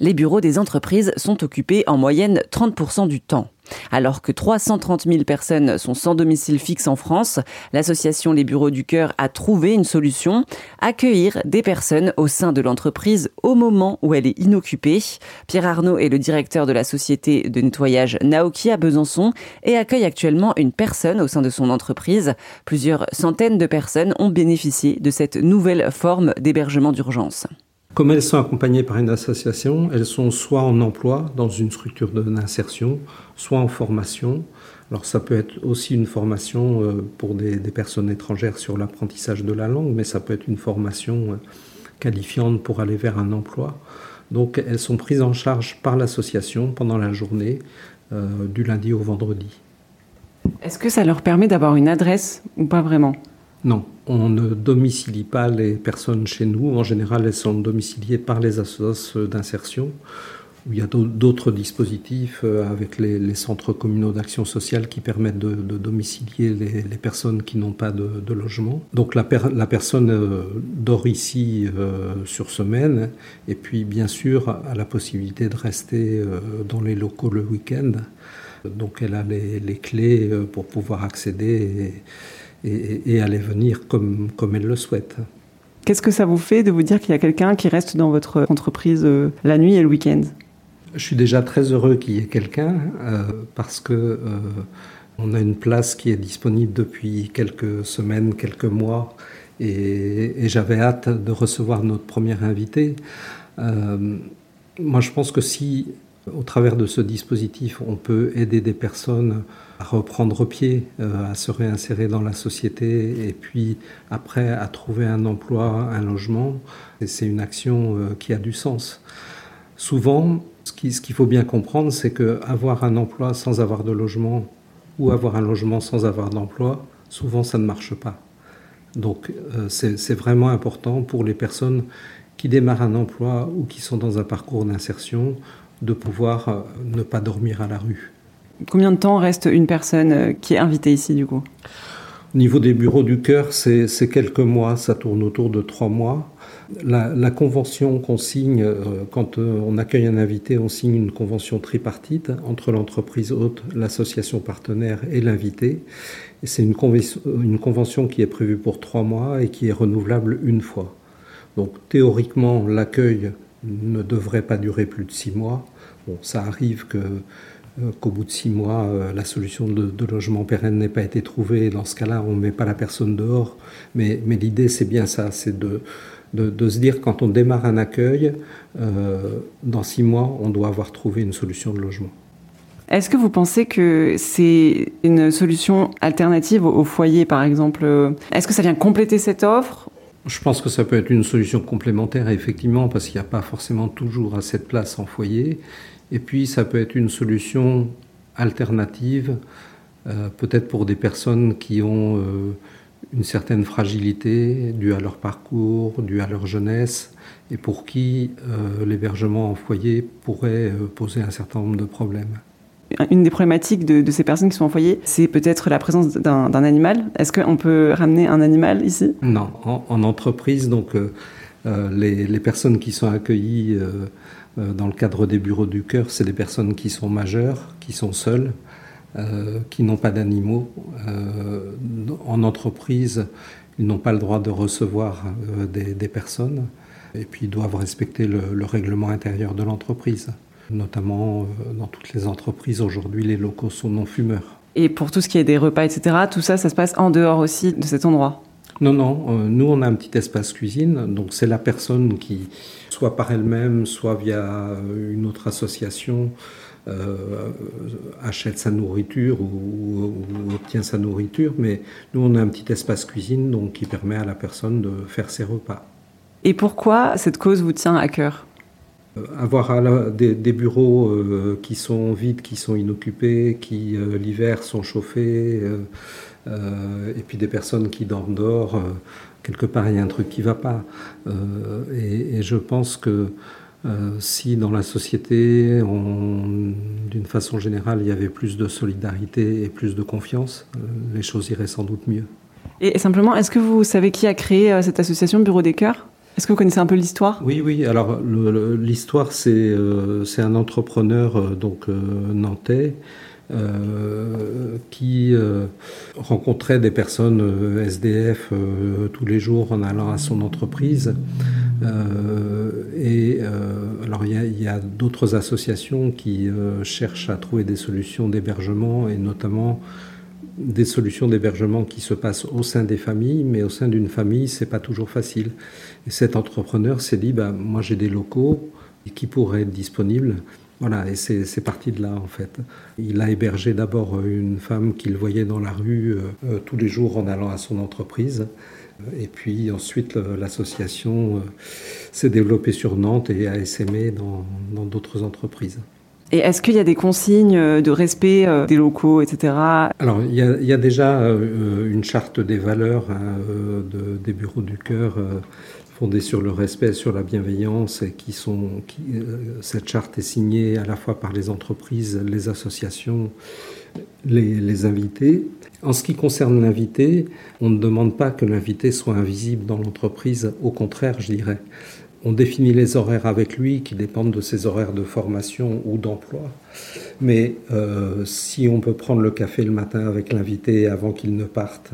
les bureaux des entreprises sont occupés en moyenne 30% du temps. Alors que 330 000 personnes sont sans domicile fixe en France, l'association Les Bureaux du Cœur a trouvé une solution, accueillir des personnes au sein de l'entreprise au moment où elle est inoccupée. Pierre Arnaud est le directeur de la société de nettoyage Naoki à Besançon et accueille actuellement une personne au sein de son entreprise. Plusieurs centaines de personnes ont bénéficié de cette nouvelle forme d'hébergement d'urgence. Comme elles sont accompagnées par une association, elles sont soit en emploi dans une structure d'insertion, soit en formation. Alors ça peut être aussi une formation euh, pour des, personnes étrangères sur l'apprentissage de la langue, mais ça peut être une formation euh, qualifiante pour aller vers un emploi. Donc elles sont prises en charge par l'association pendant la journée, euh, du lundi au vendredi. Est-ce que ça leur permet d'avoir une adresse ou pas vraiment? Non, on ne domicilie pas les personnes chez nous. En général, elles sont domiciliées par les associations d'insertion. Il y a d'autres dispositifs euh, avec les, centres communaux d'action sociale qui permettent de, domicilier les, personnes qui n'ont pas de, logement. Donc la, personne euh, dort ici euh, sur semaine et puis bien sûr a la possibilité de rester dans les locaux le week-end. Donc elle a les, clés pour pouvoir accéder. Et, aller venir comme, comme elle le souhaite. Qu'est-ce que ça vous fait de vous dire qu'il y a quelqu'un qui reste dans votre entreprise euh, la nuit et le week-end? Je suis déjà très heureux qu'il y ait quelqu'un euh, parce que euh, on a une place qui est disponible depuis quelques semaines, quelques mois, et, et j'avais hâte de recevoir notre premier invité. moi, je pense que si au travers de ce dispositif, on peut aider des personnes à reprendre pied, euh, à se réinsérer dans la société et puis après à trouver un emploi, un logement. C'est une action euh, qui a du sens. Souvent, ce qu'il faut bien comprendre, c'est qu'avoir un emploi sans avoir de logement ou avoir un logement sans avoir d'emploi, souvent ça ne marche pas. Donc euh, c'est vraiment important pour les personnes qui démarrent un emploi ou qui sont dans un parcours d'insertion de pouvoir euh, ne pas dormir à la rue. Combien de temps reste une personne euh, qui est invitée ici du coup? Au niveau des bureaux du cœur, c'est quelques mois, ça tourne autour de trois mois. La, convention qu'on signe, euh, quand on accueille un invité, on signe une convention tripartite entre l'entreprise hôte, l'association partenaire et l'invité. C'est une, une convention qui est prévue pour trois mois et qui est renouvelable une fois. Donc théoriquement, l'accueil ne devrait pas durer plus de six mois. Bon, ça arrive que euh, qu'au bout de six mois, euh, la solution de, logement pérenne n'ait pas été trouvée. Dans ce cas-là, on ne met pas la personne dehors. Mais, mais l'idée, c'est bien ça, c'est de, de, se dire quand on démarre un accueil, euh, dans six mois, on doit avoir trouvé une solution de logement. Est-ce que vous pensez que c'est une solution alternative au foyer, par exemple? Est-ce que ça vient compléter cette offre? Je pense que ça peut être une solution complémentaire, effectivement, parce qu'il n'y a pas forcément toujours assez de place en foyer. Et puis, ça peut être une solution alternative, euh, peut-être pour des personnes qui ont euh, une certaine fragilité due à leur parcours, due à leur jeunesse, et pour qui euh, l'hébergement en foyer pourrait poser un certain nombre de problèmes une des problématiques de, ces personnes qui sont en foyer, c'est peut-être la présence d'un animal. Est-ce qu'on peut ramener un animal ici? Non, en, entreprise, donc euh, euh, les, personnes qui sont accueillies euh, dans le cadre des bureaux du cœur, c'est des personnes qui sont majeures, qui sont seules, qui n'ont pas d'animaux. en entreprise, ils n'ont pas le droit de recevoir des, personnes et puis ils doivent respecter le règlement intérieur de l'entreprise notamment euh, dans toutes les entreprises aujourd'hui, les locaux sont non-fumeurs. Et pour tout ce qui est des repas, etc., tout ça, ça se passe en dehors aussi de cet endroit? Non, non. Euh, nous, on a un petit espace cuisine. Donc, c'est la personne qui, soit par elle-même, soit via euh, une autre association, achète sa nourriture ou, ou, obtient sa nourriture. Mais nous, on a un petit espace cuisine donc, qui permet à la personne de faire ses repas. Et pourquoi cette cause vous tient à cœur? euh, avoir des, bureaux euh, qui sont vides, qui sont inoccupés, qui euh, l'hiver sont chauffés, et puis des personnes qui dorment dehors, quelque part il y a un truc qui ne va pas. Et, je pense que si dans la société, d'une façon générale, il y avait plus de solidarité et plus de confiance, les choses iraient sans doute mieux. Et simplement, est-ce que vous savez qui a créé cette association Bureau des Cœurs? Est-ce que vous connaissez un peu l'histoire? Oui, oui. Alors l'histoire, c'est euh, c'est un entrepreneur euh, donc nantais qui rencontrait des personnes SDF tous les jours en allant à son entreprise. et alors il y a, d'autres associations qui cherchent à trouver des solutions d'hébergement et notamment des solutions d'hébergement qui se passent au sein des familles, mais au sein d'une famille, c'est pas toujours facile. Et cet entrepreneur s'est dit, bah, moi j'ai des locaux qui pourraient être disponibles. Voilà, et c'est parti de là en fait. Il a hébergé d'abord une femme qu'il voyait dans la rue euh, euh, tous les jours en allant à son entreprise. Et puis ensuite, l'association euh, s'est développée sur Nantes et a dans d'autres entreprises. Et est-ce qu'il y a des consignes euh, de respect euh, des locaux, etc. Alors, il y, a, déjà euh, une charte des valeurs hein, des bureaux du cœur fondée sur le respect, sur la bienveillance, qui sont, cette charte est signée à la fois par les entreprises, les associations, les invités. En ce qui concerne l'invité, on ne demande pas que l'invité soit invisible dans l'entreprise, au contraire, je dirais. On définit les horaires avec lui qui dépendent de ses horaires de formation ou d'emploi. Mais euh, si on peut prendre le café le matin avec l'invité avant qu'il ne parte,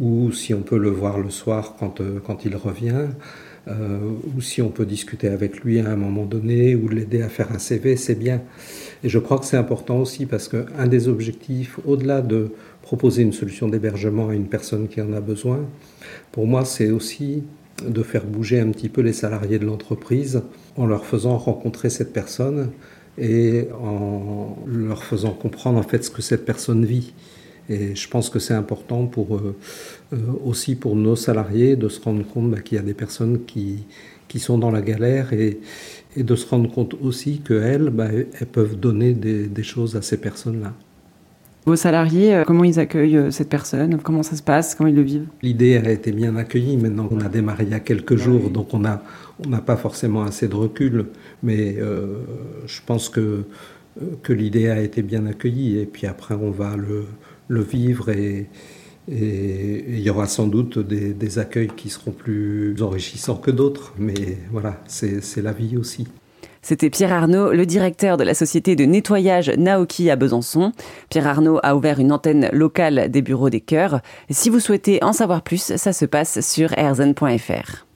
ou si on peut le voir le soir quand, euh, il revient, euh, ou si on peut discuter avec lui à un moment donné, ou l'aider à faire un CV, c'est bien. Et je crois que c'est important aussi parce qu'un des objectifs, au-delà de proposer une solution d'hébergement à une personne qui en a besoin, pour moi, c'est aussi de faire bouger un petit peu les salariés de l'entreprise en leur faisant rencontrer cette personne et en leur faisant comprendre en fait ce que cette personne vit. Et je pense que c'est important pour euh, euh, aussi pour nos salariés de se rendre compte bah, qu'il y a des personnes qui, qui sont dans la galère et, de se rendre compte aussi qu'elles, bah, elles peuvent donner des choses à ces personnes-là. Vos salariés, euh, comment ils accueillent euh, cette personne? Comment ça se passe? Comment ils le vivent? L'idée a été bien accueillie. Maintenant, on a démarré il y a quelques jours, donc on n'a on pas forcément assez de recul. Mais euh, je pense que, que l'idée a été bien accueillie. Et puis après, on va le, le vivre et, et il y aura sans doute des, des accueils qui seront plus enrichissants que d'autres. Mais voilà, c'est la vie aussi. C'était Pierre Arnaud, le directeur de la société de nettoyage Naoki à Besançon. Pierre Arnaud a ouvert une antenne locale des bureaux des cœurs. Si vous souhaitez en savoir plus, ça se passe sur airzen.fr.